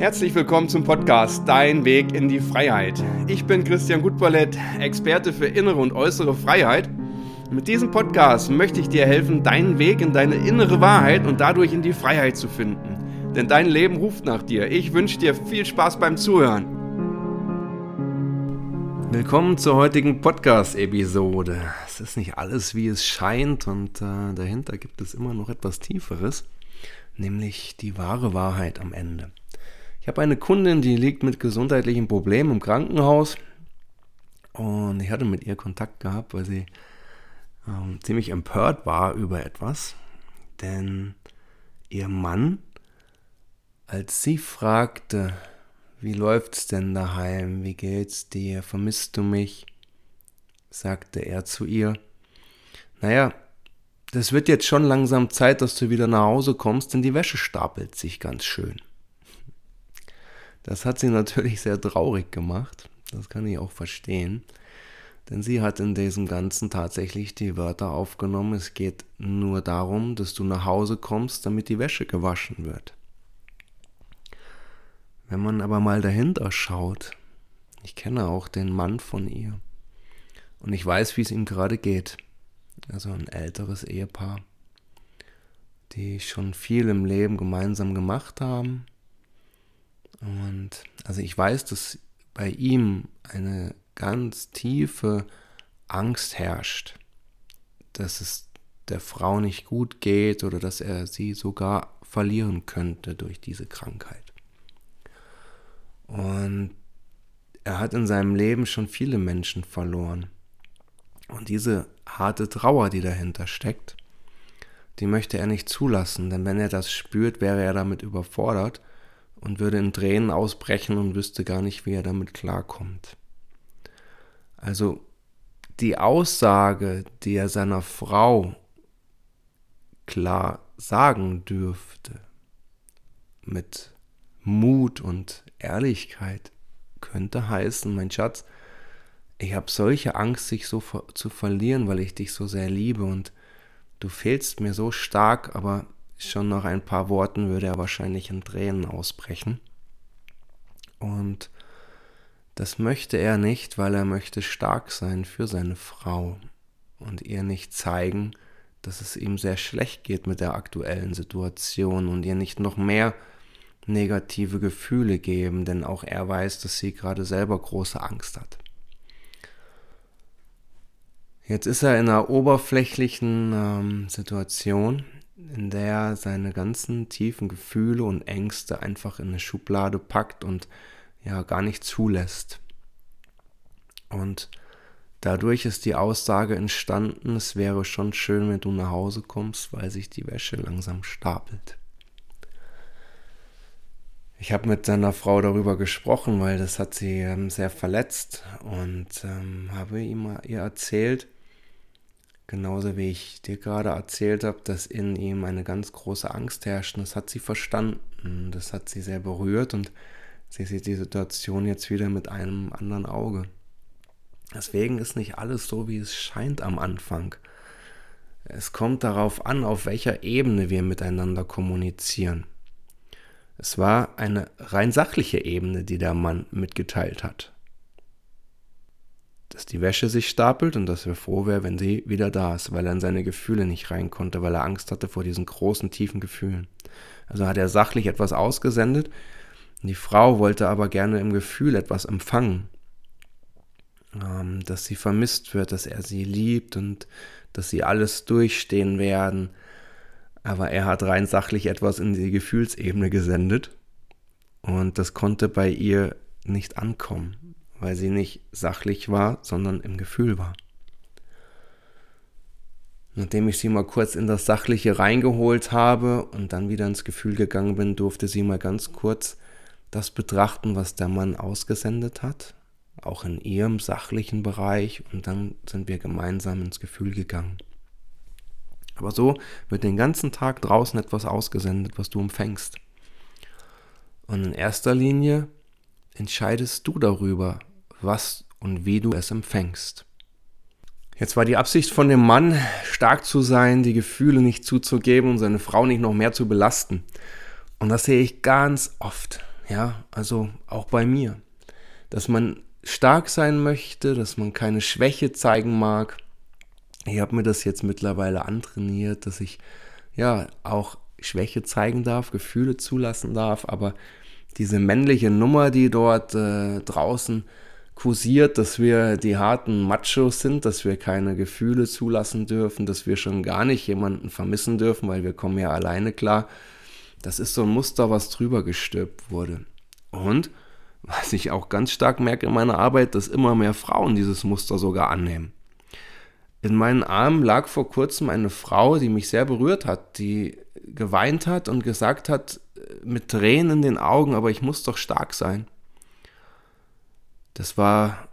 Herzlich willkommen zum Podcast Dein Weg in die Freiheit. Ich bin Christian Gutballett, Experte für innere und äußere Freiheit. Mit diesem Podcast möchte ich dir helfen, deinen Weg in deine innere Wahrheit und dadurch in die Freiheit zu finden. Denn dein Leben ruft nach dir. Ich wünsche dir viel Spaß beim Zuhören. Willkommen zur heutigen Podcast-Episode. Es ist nicht alles, wie es scheint und äh, dahinter gibt es immer noch etwas Tieferes, nämlich die wahre Wahrheit am Ende. Ich habe eine Kundin, die liegt mit gesundheitlichen Problemen im Krankenhaus. Und ich hatte mit ihr Kontakt gehabt, weil sie ähm, ziemlich empört war über etwas, denn ihr Mann, als sie fragte, wie läuft's denn daheim, wie geht's dir, vermisst du mich, sagte er zu ihr, naja, das wird jetzt schon langsam Zeit, dass du wieder nach Hause kommst, denn die Wäsche stapelt sich ganz schön. Das hat sie natürlich sehr traurig gemacht. Das kann ich auch verstehen. Denn sie hat in diesem Ganzen tatsächlich die Wörter aufgenommen, es geht nur darum, dass du nach Hause kommst, damit die Wäsche gewaschen wird. Wenn man aber mal dahinter schaut, ich kenne auch den Mann von ihr und ich weiß, wie es ihm gerade geht. Also ein älteres Ehepaar, die schon viel im Leben gemeinsam gemacht haben und also ich weiß, dass bei ihm eine ganz tiefe Angst herrscht, dass es der Frau nicht gut geht oder dass er sie sogar verlieren könnte durch diese Krankheit. Und er hat in seinem Leben schon viele Menschen verloren. Und diese harte Trauer, die dahinter steckt, die möchte er nicht zulassen, denn wenn er das spürt, wäre er damit überfordert und würde in Tränen ausbrechen und wüsste gar nicht, wie er damit klarkommt. Also die Aussage, die er seiner Frau klar sagen dürfte, mit Mut und Ehrlichkeit, könnte heißen, mein Schatz, ich habe solche Angst, dich so zu verlieren, weil ich dich so sehr liebe und du fehlst mir so stark, aber Schon nach ein paar Worten würde er wahrscheinlich in Tränen ausbrechen. Und das möchte er nicht, weil er möchte stark sein für seine Frau und ihr nicht zeigen, dass es ihm sehr schlecht geht mit der aktuellen Situation und ihr nicht noch mehr negative Gefühle geben, denn auch er weiß, dass sie gerade selber große Angst hat. Jetzt ist er in einer oberflächlichen ähm, Situation, in der er seine ganzen tiefen Gefühle und Ängste einfach in eine Schublade packt und ja gar nicht zulässt. Und dadurch ist die Aussage entstanden, es wäre schon schön, wenn du nach Hause kommst, weil sich die Wäsche langsam stapelt. Ich habe mit seiner Frau darüber gesprochen, weil das hat sie ähm, sehr verletzt und ähm, habe ihm ihr erzählt, Genauso wie ich dir gerade erzählt habe, dass in ihm eine ganz große Angst herrscht. Und das hat sie verstanden. Das hat sie sehr berührt und sie sieht die Situation jetzt wieder mit einem anderen Auge. Deswegen ist nicht alles so, wie es scheint am Anfang. Es kommt darauf an, auf welcher Ebene wir miteinander kommunizieren. Es war eine rein sachliche Ebene, die der Mann mitgeteilt hat dass die Wäsche sich stapelt und dass er froh wäre, wenn sie wieder da ist, weil er in seine Gefühle nicht rein konnte, weil er Angst hatte vor diesen großen, tiefen Gefühlen. Also hat er sachlich etwas ausgesendet. Die Frau wollte aber gerne im Gefühl etwas empfangen, ähm, dass sie vermisst wird, dass er sie liebt und dass sie alles durchstehen werden. Aber er hat rein sachlich etwas in die Gefühlsebene gesendet und das konnte bei ihr nicht ankommen weil sie nicht sachlich war, sondern im Gefühl war. Nachdem ich sie mal kurz in das Sachliche reingeholt habe und dann wieder ins Gefühl gegangen bin, durfte sie mal ganz kurz das betrachten, was der Mann ausgesendet hat, auch in ihrem sachlichen Bereich, und dann sind wir gemeinsam ins Gefühl gegangen. Aber so wird den ganzen Tag draußen etwas ausgesendet, was du empfängst. Und in erster Linie entscheidest du darüber, was und wie du es empfängst. Jetzt war die Absicht von dem Mann, stark zu sein, die Gefühle nicht zuzugeben und seine Frau nicht noch mehr zu belasten. Und das sehe ich ganz oft. Ja, also auch bei mir. Dass man stark sein möchte, dass man keine Schwäche zeigen mag. Ich habe mir das jetzt mittlerweile antrainiert, dass ich ja auch Schwäche zeigen darf, Gefühle zulassen darf, aber diese männliche Nummer, die dort äh, draußen kursiert, dass wir die harten Machos sind, dass wir keine Gefühle zulassen dürfen, dass wir schon gar nicht jemanden vermissen dürfen, weil wir kommen ja alleine klar. Das ist so ein Muster, was drüber gestülpt wurde. Und was ich auch ganz stark merke in meiner Arbeit, dass immer mehr Frauen dieses Muster sogar annehmen. In meinen Armen lag vor kurzem eine Frau, die mich sehr berührt hat, die geweint hat und gesagt hat, mit Tränen in den Augen, aber ich muss doch stark sein. Das war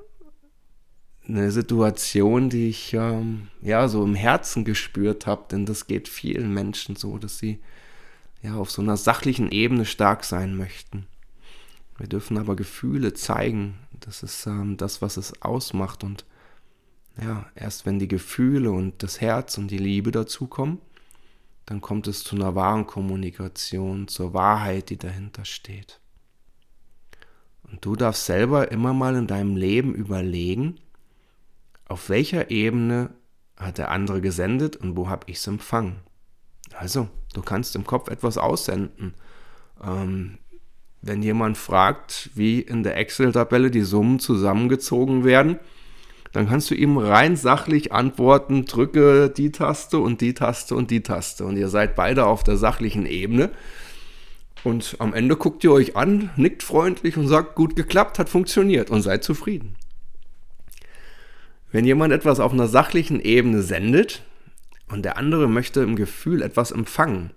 eine Situation, die ich ähm, ja so im Herzen gespürt habe, denn das geht vielen Menschen so, dass sie ja auf so einer sachlichen Ebene stark sein möchten. Wir dürfen aber Gefühle zeigen. Das ist ähm, das, was es ausmacht. Und ja, erst wenn die Gefühle und das Herz und die Liebe dazukommen, dann kommt es zu einer wahren Kommunikation, zur Wahrheit, die dahinter steht. Und du darfst selber immer mal in deinem Leben überlegen, auf welcher Ebene hat der andere gesendet und wo habe ich es empfangen. Also, du kannst im Kopf etwas aussenden. Ähm, wenn jemand fragt, wie in der Excel-Tabelle die Summen zusammengezogen werden, dann kannst du ihm rein sachlich antworten, drücke die Taste und die Taste und die Taste. Und ihr seid beide auf der sachlichen Ebene. Und am Ende guckt ihr euch an, nickt freundlich und sagt, gut geklappt, hat funktioniert und seid zufrieden. Wenn jemand etwas auf einer sachlichen Ebene sendet und der andere möchte im Gefühl etwas empfangen,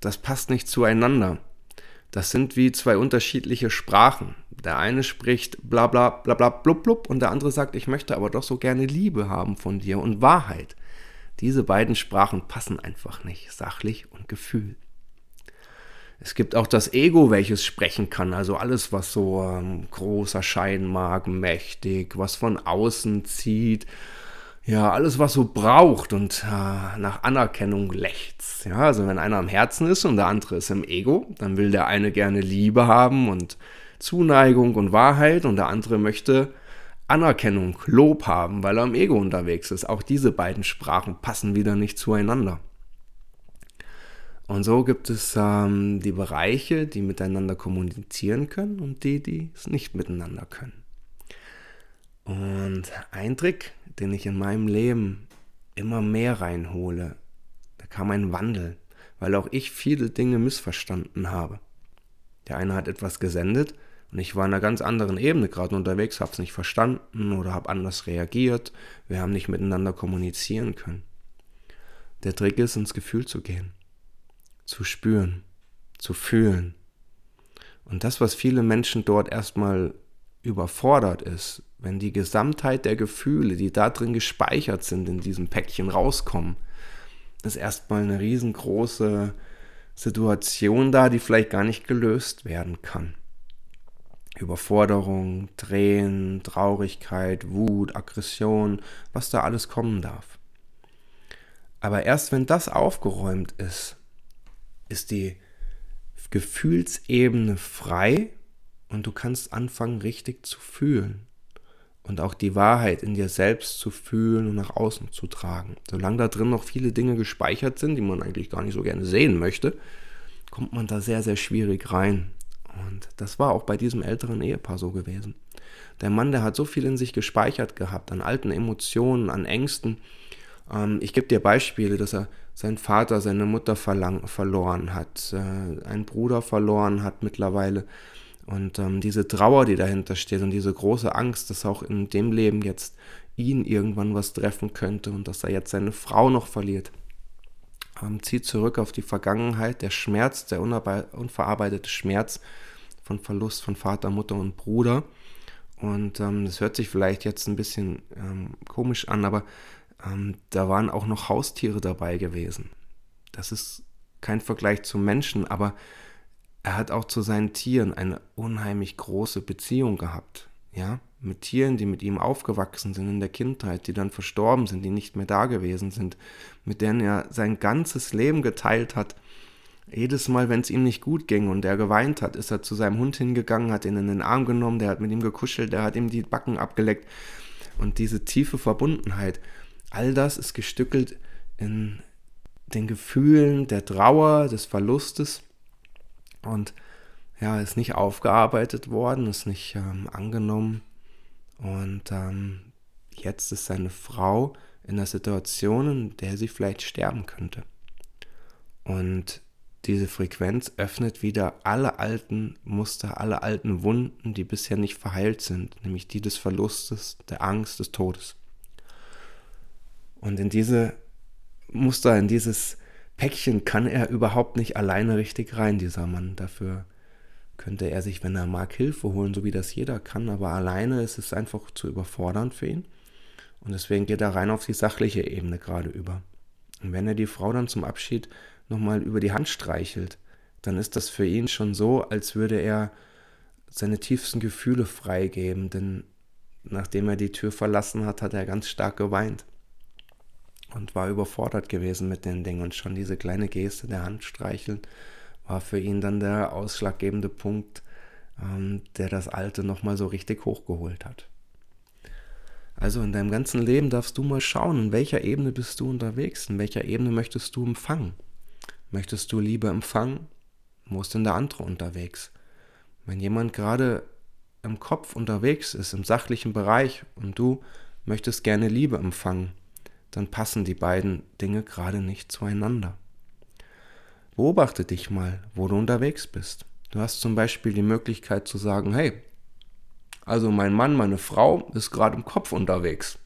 das passt nicht zueinander. Das sind wie zwei unterschiedliche Sprachen. Der eine spricht bla bla bla bla blub blub und der andere sagt, ich möchte aber doch so gerne Liebe haben von dir und Wahrheit. Diese beiden Sprachen passen einfach nicht, sachlich und Gefühl. Es gibt auch das Ego, welches sprechen kann, also alles, was so ähm, groß erscheinen mag, mächtig, was von außen zieht, ja, alles, was so braucht und äh, nach Anerkennung lechzt. Ja, also wenn einer am Herzen ist und der andere ist im Ego, dann will der eine gerne Liebe haben und Zuneigung und Wahrheit und der andere möchte Anerkennung, Lob haben, weil er im Ego unterwegs ist. Auch diese beiden Sprachen passen wieder nicht zueinander. Und so gibt es ähm, die Bereiche, die miteinander kommunizieren können und die, die es nicht miteinander können. Und ein Trick, den ich in meinem Leben immer mehr reinhole. Da kam ein Wandel, weil auch ich viele Dinge missverstanden habe. Der eine hat etwas gesendet und ich war in einer ganz anderen Ebene gerade unterwegs, habe es nicht verstanden oder habe anders reagiert. Wir haben nicht miteinander kommunizieren können. Der Trick ist, ins Gefühl zu gehen, zu spüren, zu fühlen. Und das, was viele Menschen dort erstmal überfordert ist, wenn die Gesamtheit der Gefühle, die da drin gespeichert sind, in diesem Päckchen rauskommen, ist erstmal eine riesengroße Situation da, die vielleicht gar nicht gelöst werden kann. Überforderung, Tränen, Traurigkeit, Wut, Aggression, was da alles kommen darf. Aber erst wenn das aufgeräumt ist, ist die Gefühlsebene frei und du kannst anfangen, richtig zu fühlen und auch die Wahrheit in dir selbst zu fühlen und nach außen zu tragen. Solange da drin noch viele Dinge gespeichert sind, die man eigentlich gar nicht so gerne sehen möchte, kommt man da sehr, sehr schwierig rein. Und das war auch bei diesem älteren Ehepaar so gewesen. Der Mann, der hat so viel in sich gespeichert gehabt, an alten Emotionen, an Ängsten. Ähm, ich gebe dir Beispiele, dass er seinen Vater, seine Mutter verloren hat, äh, einen Bruder verloren hat mittlerweile und ähm, diese Trauer, die dahinter steht und diese große Angst, dass auch in dem Leben jetzt ihn irgendwann was treffen könnte und dass er jetzt seine Frau noch verliert, ähm, zieht zurück auf die Vergangenheit, der Schmerz, der unverarbeitete Schmerz von Verlust von Vater, Mutter und Bruder. Und ähm, das hört sich vielleicht jetzt ein bisschen ähm, komisch an, aber ähm, da waren auch noch Haustiere dabei gewesen. Das ist kein Vergleich zu Menschen, aber er hat auch zu seinen Tieren eine unheimlich große Beziehung gehabt. Ja, mit Tieren, die mit ihm aufgewachsen sind in der Kindheit, die dann verstorben sind, die nicht mehr da gewesen sind, mit denen er sein ganzes Leben geteilt hat. Jedes Mal, wenn es ihm nicht gut ging und er geweint hat, ist er zu seinem Hund hingegangen, hat ihn in den Arm genommen, der hat mit ihm gekuschelt, der hat ihm die Backen abgeleckt. Und diese tiefe Verbundenheit, all das ist gestückelt in den Gefühlen der Trauer, des Verlustes und ja, ist nicht aufgearbeitet worden, ist nicht ähm, angenommen. Und ähm, jetzt ist seine Frau in einer Situation, in der sie vielleicht sterben könnte. Und diese Frequenz öffnet wieder alle alten Muster, alle alten Wunden, die bisher nicht verheilt sind, nämlich die des Verlustes, der Angst, des Todes. Und in diese Muster, in dieses Päckchen kann er überhaupt nicht alleine richtig rein, dieser Mann. Dafür könnte er sich, wenn er mag, Hilfe holen, so wie das jeder kann, aber alleine ist es einfach zu überfordernd für ihn. Und deswegen geht er rein auf die sachliche Ebene gerade über. Und wenn er die Frau dann zum Abschied nochmal über die Hand streichelt, dann ist das für ihn schon so, als würde er seine tiefsten Gefühle freigeben, denn nachdem er die Tür verlassen hat, hat er ganz stark geweint und war überfordert gewesen mit den Dingen und schon diese kleine Geste der Hand streicheln war für ihn dann der ausschlaggebende Punkt, ähm, der das Alte nochmal so richtig hochgeholt hat. Also in deinem ganzen Leben darfst du mal schauen, in welcher Ebene bist du unterwegs, in welcher Ebene möchtest du empfangen. Möchtest du Liebe empfangen? Wo ist denn der andere unterwegs? Wenn jemand gerade im Kopf unterwegs ist, im sachlichen Bereich und du möchtest gerne Liebe empfangen, dann passen die beiden Dinge gerade nicht zueinander. Beobachte dich mal, wo du unterwegs bist. Du hast zum Beispiel die Möglichkeit zu sagen, hey, also mein Mann, meine Frau ist gerade im Kopf unterwegs.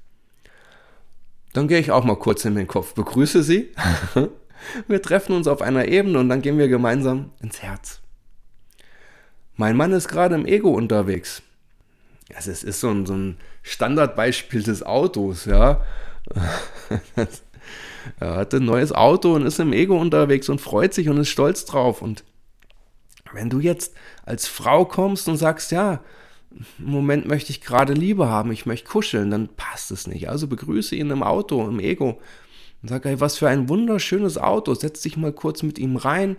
Dann gehe ich auch mal kurz in den Kopf, begrüße sie Wir treffen uns auf einer Ebene und dann gehen wir gemeinsam ins Herz. Mein Mann ist gerade im Ego unterwegs. Also es ist so ein, so ein Standardbeispiel des Autos, ja. er hat ein neues Auto und ist im Ego unterwegs und freut sich und ist stolz drauf. Und wenn du jetzt als Frau kommst und sagst, ja, im Moment möchte ich gerade Liebe haben, ich möchte kuscheln, dann passt es nicht. Also begrüße ihn im Auto, im Ego und sag, hey, was für ein wunderschönes Auto, setz dich mal kurz mit ihm rein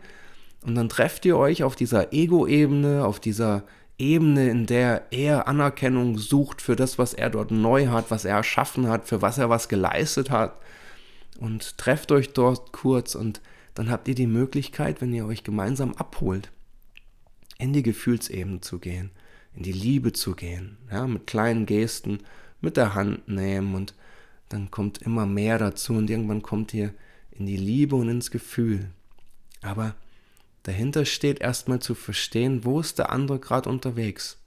und dann trefft ihr euch auf dieser Ego-Ebene, auf dieser Ebene, in der er Anerkennung sucht für das, was er dort neu hat, was er erschaffen hat, für was er was geleistet hat. Und trefft euch dort kurz und dann habt ihr die Möglichkeit, wenn ihr euch gemeinsam abholt, in die Gefühlsebene zu gehen, in die Liebe zu gehen, ja, mit kleinen Gesten, mit der Hand nehmen und dann kommt immer mehr dazu und irgendwann kommt ihr in die Liebe und ins Gefühl. Aber dahinter steht erstmal zu verstehen, wo ist der andere gerade unterwegs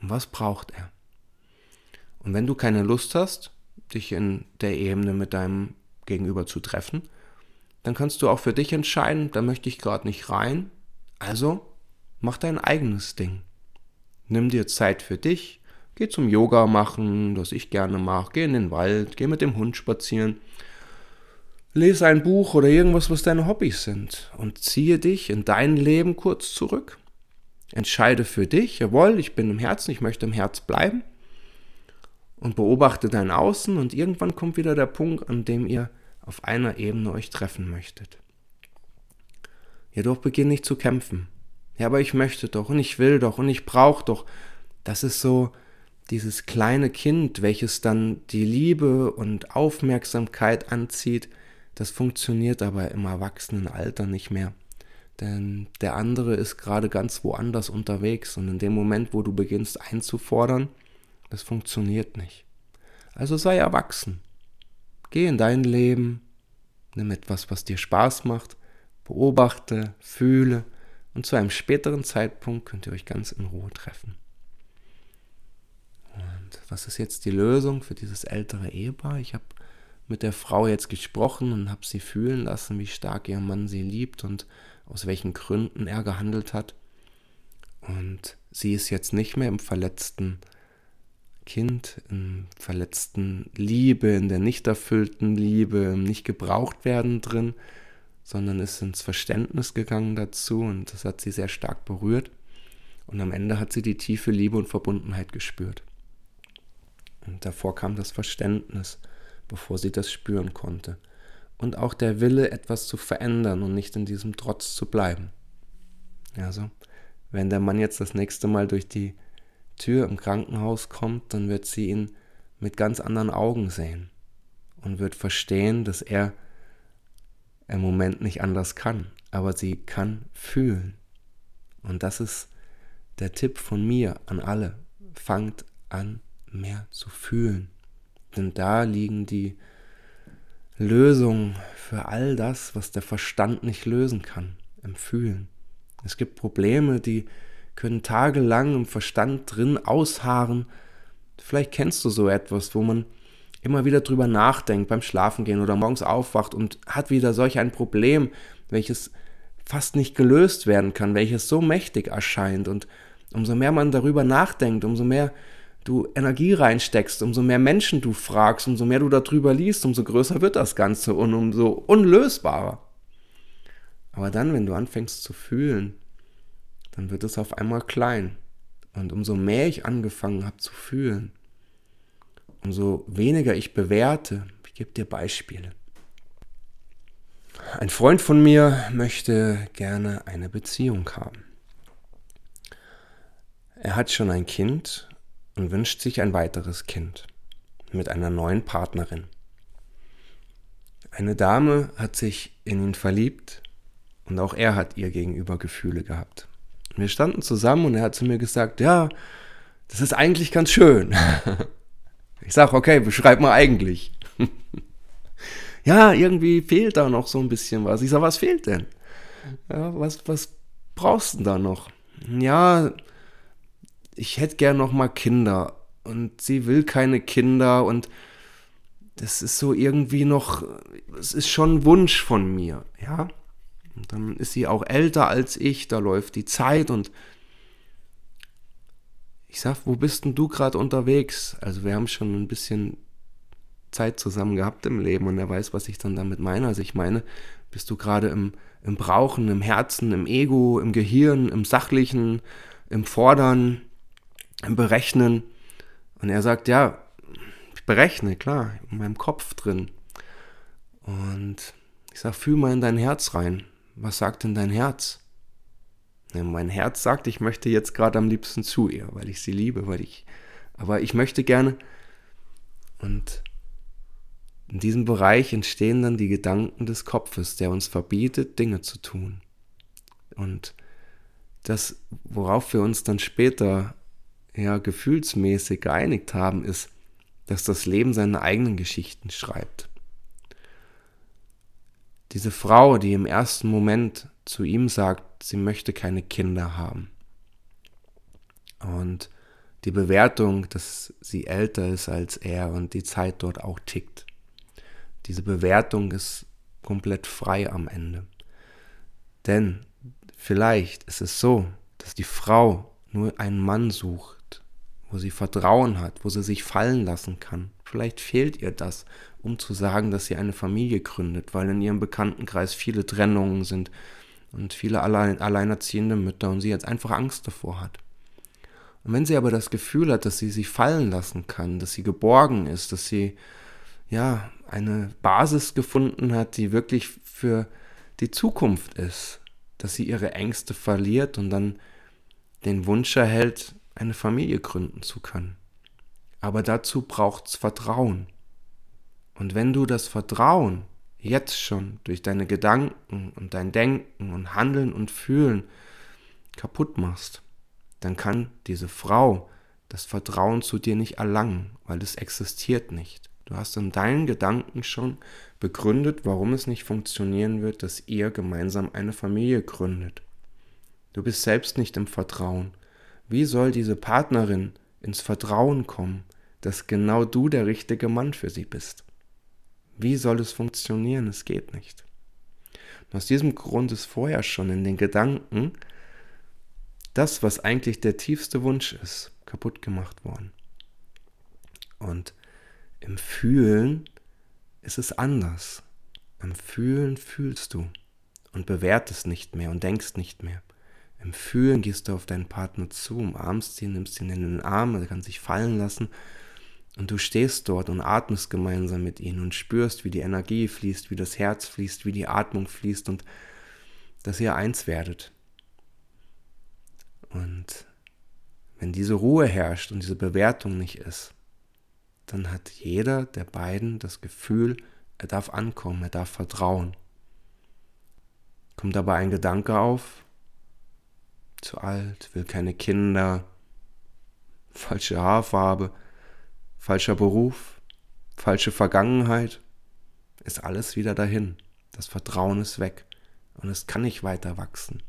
und was braucht er. Und wenn du keine Lust hast, dich in der Ebene mit deinem Gegenüber zu treffen, dann kannst du auch für dich entscheiden, da möchte ich gerade nicht rein. Also mach dein eigenes Ding. Nimm dir Zeit für dich, Geh zum Yoga machen, das ich gerne mache. Geh in den Wald, geh mit dem Hund spazieren. Lese ein Buch oder irgendwas, was deine Hobbys sind. Und ziehe dich in dein Leben kurz zurück. Entscheide für dich, jawohl, ich bin im Herzen, ich möchte im Herz bleiben. Und beobachte dein Außen und irgendwann kommt wieder der Punkt, an dem ihr auf einer Ebene euch treffen möchtet. Jedoch beginn nicht zu kämpfen. Ja, aber ich möchte doch und ich will doch und ich brauche doch. Das ist so dieses kleine Kind, welches dann die Liebe und Aufmerksamkeit anzieht, das funktioniert aber im Erwachsenenalter nicht mehr. Denn der andere ist gerade ganz woanders unterwegs und in dem Moment, wo du beginnst einzufordern, das funktioniert nicht. Also sei erwachsen. Geh in dein Leben, nimm etwas, was dir Spaß macht, beobachte, fühle und zu einem späteren Zeitpunkt könnt ihr euch ganz in Ruhe treffen was ist jetzt die Lösung für dieses ältere Ehepaar? Ich habe mit der Frau jetzt gesprochen und habe sie fühlen lassen, wie stark ihr Mann sie liebt und aus welchen Gründen er gehandelt hat. Und sie ist jetzt nicht mehr im verletzten Kind, im verletzten Liebe, in der nicht erfüllten Liebe, im nicht gebraucht werden drin, sondern ist ins Verständnis gegangen dazu und das hat sie sehr stark berührt. Und am Ende hat sie die tiefe Liebe und Verbundenheit gespürt. Und davor kam das Verständnis, bevor sie das spüren konnte. und auch der Wille, etwas zu verändern und nicht in diesem Trotz zu bleiben. Also, wenn der Mann jetzt das nächste Mal durch die Tür im Krankenhaus kommt, dann wird sie ihn mit ganz anderen Augen sehen und wird verstehen, dass er im Moment nicht anders kann, aber sie kann fühlen. Und das ist der Tipp von mir an alle. Fangt an, mehr zu fühlen. Denn da liegen die Lösungen für all das, was der Verstand nicht lösen kann, im Fühlen. Es gibt Probleme, die können tagelang im Verstand drin ausharren. Vielleicht kennst du so etwas, wo man immer wieder drüber nachdenkt beim Schlafengehen oder morgens aufwacht und hat wieder solch ein Problem, welches fast nicht gelöst werden kann, welches so mächtig erscheint. Und umso mehr man darüber nachdenkt, umso mehr du Energie reinsteckst, umso mehr Menschen du fragst, umso mehr du darüber liest, umso größer wird das Ganze und umso unlösbarer. Aber dann, wenn du anfängst zu fühlen, dann wird es auf einmal klein. Und umso mehr ich angefangen habe zu fühlen, umso weniger ich bewerte, ich gebe dir Beispiele. Ein Freund von mir möchte gerne eine Beziehung haben. Er hat schon ein Kind und wünscht sich ein weiteres Kind mit einer neuen Partnerin. Eine Dame hat sich in ihn verliebt und auch er hat ihr gegenüber Gefühle gehabt. Wir standen zusammen und er hat zu mir gesagt, ja, das ist eigentlich ganz schön. Ich sage, okay, beschreib mal eigentlich. ja, irgendwie fehlt da noch so ein bisschen was. Ich sage, was fehlt denn? Ja, was, was brauchst du denn da noch? Ja, ich hätte gern noch mal Kinder und sie will keine Kinder und das ist so irgendwie noch, es ist schon ein Wunsch von mir, ja. Und dann ist sie auch älter als ich, da läuft die Zeit und ich sag, wo bist denn du gerade unterwegs? Also wir haben schon ein bisschen Zeit zusammen gehabt im Leben und er weiß, was ich dann damit meine. Also ich meine, bist du gerade im, im Brauchen, im Herzen, im Ego, im Gehirn, im Sachlichen, im Fordern? Berechnen. Und er sagt, ja, ich berechne, klar, in meinem Kopf drin. Und ich sage, fühl mal in dein Herz rein. Was sagt denn dein Herz? Ja, mein Herz sagt, ich möchte jetzt gerade am liebsten zu ihr, weil ich sie liebe, weil ich, aber ich möchte gerne. Und in diesem Bereich entstehen dann die Gedanken des Kopfes, der uns verbietet, Dinge zu tun. Und das, worauf wir uns dann später ja gefühlsmäßig geeinigt haben, ist, dass das Leben seine eigenen Geschichten schreibt. Diese Frau, die im ersten Moment zu ihm sagt, sie möchte keine Kinder haben. Und die Bewertung, dass sie älter ist als er und die Zeit dort auch tickt. Diese Bewertung ist komplett frei am Ende. Denn vielleicht ist es so, dass die Frau nur einen Mann sucht, wo sie Vertrauen hat, wo sie sich fallen lassen kann. Vielleicht fehlt ihr das, um zu sagen, dass sie eine Familie gründet, weil in ihrem Bekanntenkreis viele Trennungen sind und viele allein, alleinerziehende Mütter und sie jetzt einfach Angst davor hat. Und wenn sie aber das Gefühl hat, dass sie sich fallen lassen kann, dass sie geborgen ist, dass sie ja eine Basis gefunden hat, die wirklich für die Zukunft ist, dass sie ihre Ängste verliert und dann den Wunsch erhält, eine Familie gründen zu können. Aber dazu braucht es Vertrauen. Und wenn du das Vertrauen jetzt schon durch deine Gedanken und dein Denken und Handeln und Fühlen kaputt machst, dann kann diese Frau das Vertrauen zu dir nicht erlangen, weil es existiert nicht. Du hast in deinen Gedanken schon begründet, warum es nicht funktionieren wird, dass ihr gemeinsam eine Familie gründet. Du bist selbst nicht im Vertrauen wie soll diese Partnerin ins Vertrauen kommen, dass genau du der richtige Mann für sie bist? Wie soll es funktionieren? Es geht nicht. Und aus diesem Grund ist vorher schon in den Gedanken das, was eigentlich der tiefste Wunsch ist, kaputt gemacht worden. Und im Fühlen ist es anders. Im Fühlen fühlst du und bewertest nicht mehr und denkst nicht mehr. Im Fühlen gehst du auf deinen Partner zu, umarmst ihn, nimmst ihn in den Arm, er kann sich fallen lassen Und du stehst dort und atmest gemeinsam mit ihnen und spürst, wie die Energie fließt, wie das Herz fließt, wie die Atmung fließt und dass ihr eins werdet. Und wenn diese Ruhe herrscht und diese Bewertung nicht ist, dann hat jeder der beiden das Gefühl, er darf ankommen, er darf vertrauen. Kommt dabei ein Gedanke auf, zu alt, will keine Kinder, falsche Haarfarbe, falscher Beruf, falsche Vergangenheit, ist alles wieder dahin. Das Vertrauen ist weg und es kann nicht weiter wachsen.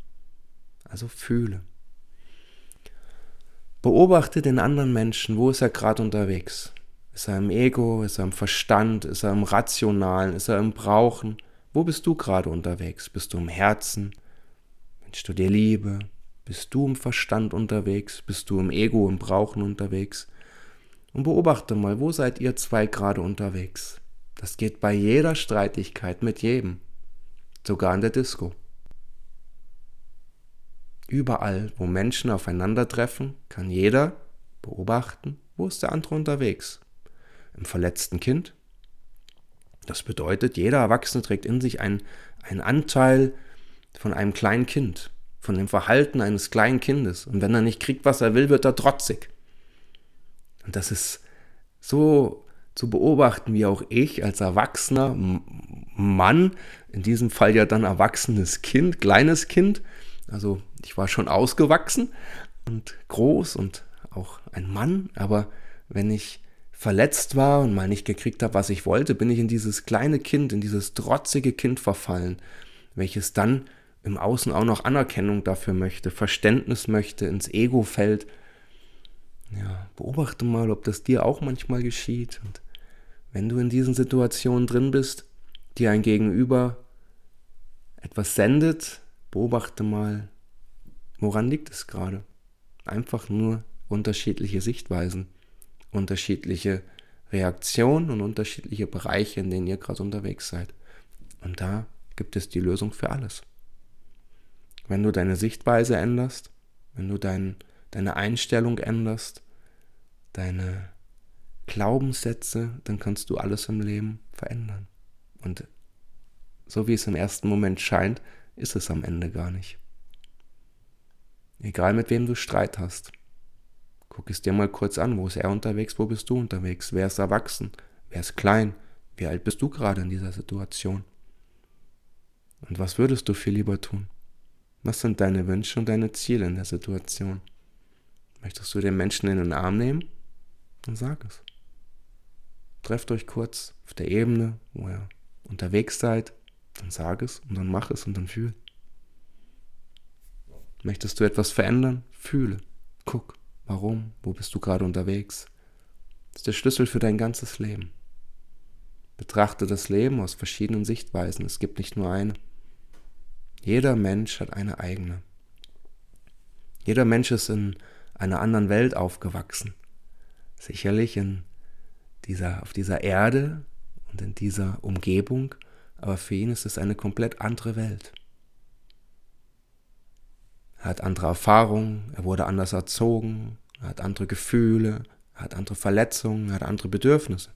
Also fühle. Beobachte den anderen Menschen, wo ist er gerade unterwegs? Ist er im Ego, ist er im Verstand, ist er im Rationalen, ist er im Brauchen? Wo bist du gerade unterwegs? Bist du im Herzen? Wünschst du dir Liebe? Bist du im Verstand unterwegs? Bist du im Ego, im Brauchen unterwegs? Und beobachte mal, wo seid ihr zwei gerade unterwegs? Das geht bei jeder Streitigkeit mit jedem, sogar in der Disco. Überall, wo Menschen aufeinandertreffen, kann jeder beobachten, wo ist der andere unterwegs. Im verletzten Kind. Das bedeutet, jeder Erwachsene trägt in sich einen, einen Anteil von einem kleinen Kind von dem Verhalten eines kleinen Kindes. Und wenn er nicht kriegt, was er will, wird er trotzig. Und das ist so zu beobachten, wie auch ich als erwachsener Mann, in diesem Fall ja dann erwachsenes Kind, kleines Kind, also ich war schon ausgewachsen und groß und auch ein Mann, aber wenn ich verletzt war und mal nicht gekriegt habe, was ich wollte, bin ich in dieses kleine Kind, in dieses trotzige Kind verfallen, welches dann im Außen auch noch Anerkennung dafür möchte, Verständnis möchte, ins Ego fällt. Ja, beobachte mal, ob das dir auch manchmal geschieht. Und wenn du in diesen Situationen drin bist, dir ein Gegenüber etwas sendet, beobachte mal, woran liegt es gerade. Einfach nur unterschiedliche Sichtweisen, unterschiedliche Reaktionen und unterschiedliche Bereiche, in denen ihr gerade unterwegs seid. Und da gibt es die Lösung für alles. Wenn du deine Sichtweise änderst, wenn du dein, deine Einstellung änderst, deine Glaubenssätze, dann kannst du alles im Leben verändern. Und so wie es im ersten Moment scheint, ist es am Ende gar nicht. Egal mit wem du Streit hast. Guck es dir mal kurz an, wo ist er unterwegs, wo bist du unterwegs, wer ist erwachsen, wer ist klein, wie alt bist du gerade in dieser Situation. Und was würdest du viel lieber tun? Was sind deine Wünsche und deine Ziele in der Situation? Möchtest du den Menschen in den Arm nehmen? Dann sag es. Trefft euch kurz auf der Ebene, wo ihr unterwegs seid, dann sag es und dann mach es und dann fühl. Möchtest du etwas verändern? Fühle. Guck, warum, wo bist du gerade unterwegs? Das ist der Schlüssel für dein ganzes Leben. Betrachte das Leben aus verschiedenen Sichtweisen. Es gibt nicht nur eine. Jeder Mensch hat eine eigene. Jeder Mensch ist in einer anderen Welt aufgewachsen. Sicherlich in dieser, auf dieser Erde und in dieser Umgebung, aber für ihn ist es eine komplett andere Welt. Er hat andere Erfahrungen, er wurde anders erzogen, er hat andere Gefühle, er hat andere Verletzungen, er hat andere Bedürfnisse.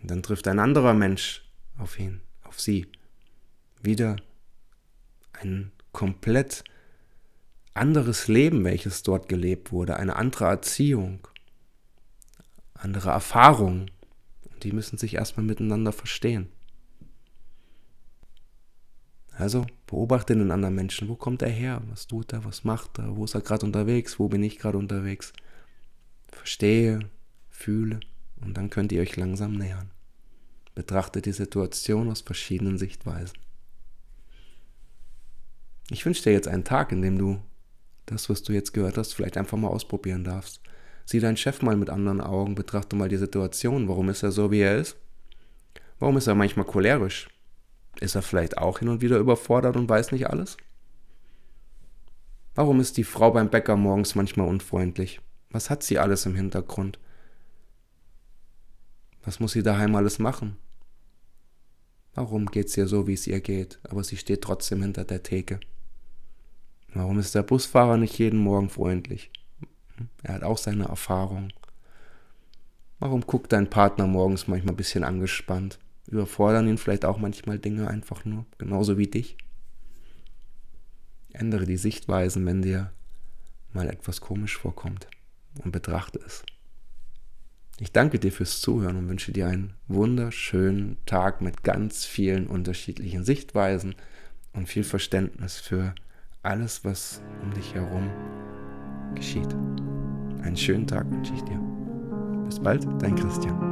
Und dann trifft ein anderer Mensch auf ihn, auf sie. Wieder ein komplett anderes Leben, welches dort gelebt wurde, eine andere Erziehung, andere Erfahrungen. Die müssen sich erstmal miteinander verstehen. Also beobachte den anderen Menschen. Wo kommt er her? Was tut er? Was macht er? Wo ist er gerade unterwegs? Wo bin ich gerade unterwegs? Verstehe, fühle und dann könnt ihr euch langsam nähern. Betrachtet die Situation aus verschiedenen Sichtweisen. Ich wünsche dir jetzt einen Tag, in dem du das, was du jetzt gehört hast, vielleicht einfach mal ausprobieren darfst. Sieh deinen Chef mal mit anderen Augen, betrachte mal die Situation. Warum ist er so, wie er ist? Warum ist er manchmal cholerisch? Ist er vielleicht auch hin und wieder überfordert und weiß nicht alles? Warum ist die Frau beim Bäcker morgens manchmal unfreundlich? Was hat sie alles im Hintergrund? Was muss sie daheim alles machen? Warum geht's ihr so, wie es ihr geht, aber sie steht trotzdem hinter der Theke? Warum ist der Busfahrer nicht jeden Morgen freundlich? Er hat auch seine Erfahrung. Warum guckt dein Partner morgens manchmal ein bisschen angespannt? Überfordern ihn vielleicht auch manchmal Dinge einfach nur, genauso wie dich? Ändere die Sichtweisen, wenn dir mal etwas komisch vorkommt und betrachte es. Ich danke dir fürs Zuhören und wünsche dir einen wunderschönen Tag mit ganz vielen unterschiedlichen Sichtweisen und viel Verständnis für alles, was um dich herum geschieht. Einen schönen Tag wünsche ich dir. Bis bald, dein Christian.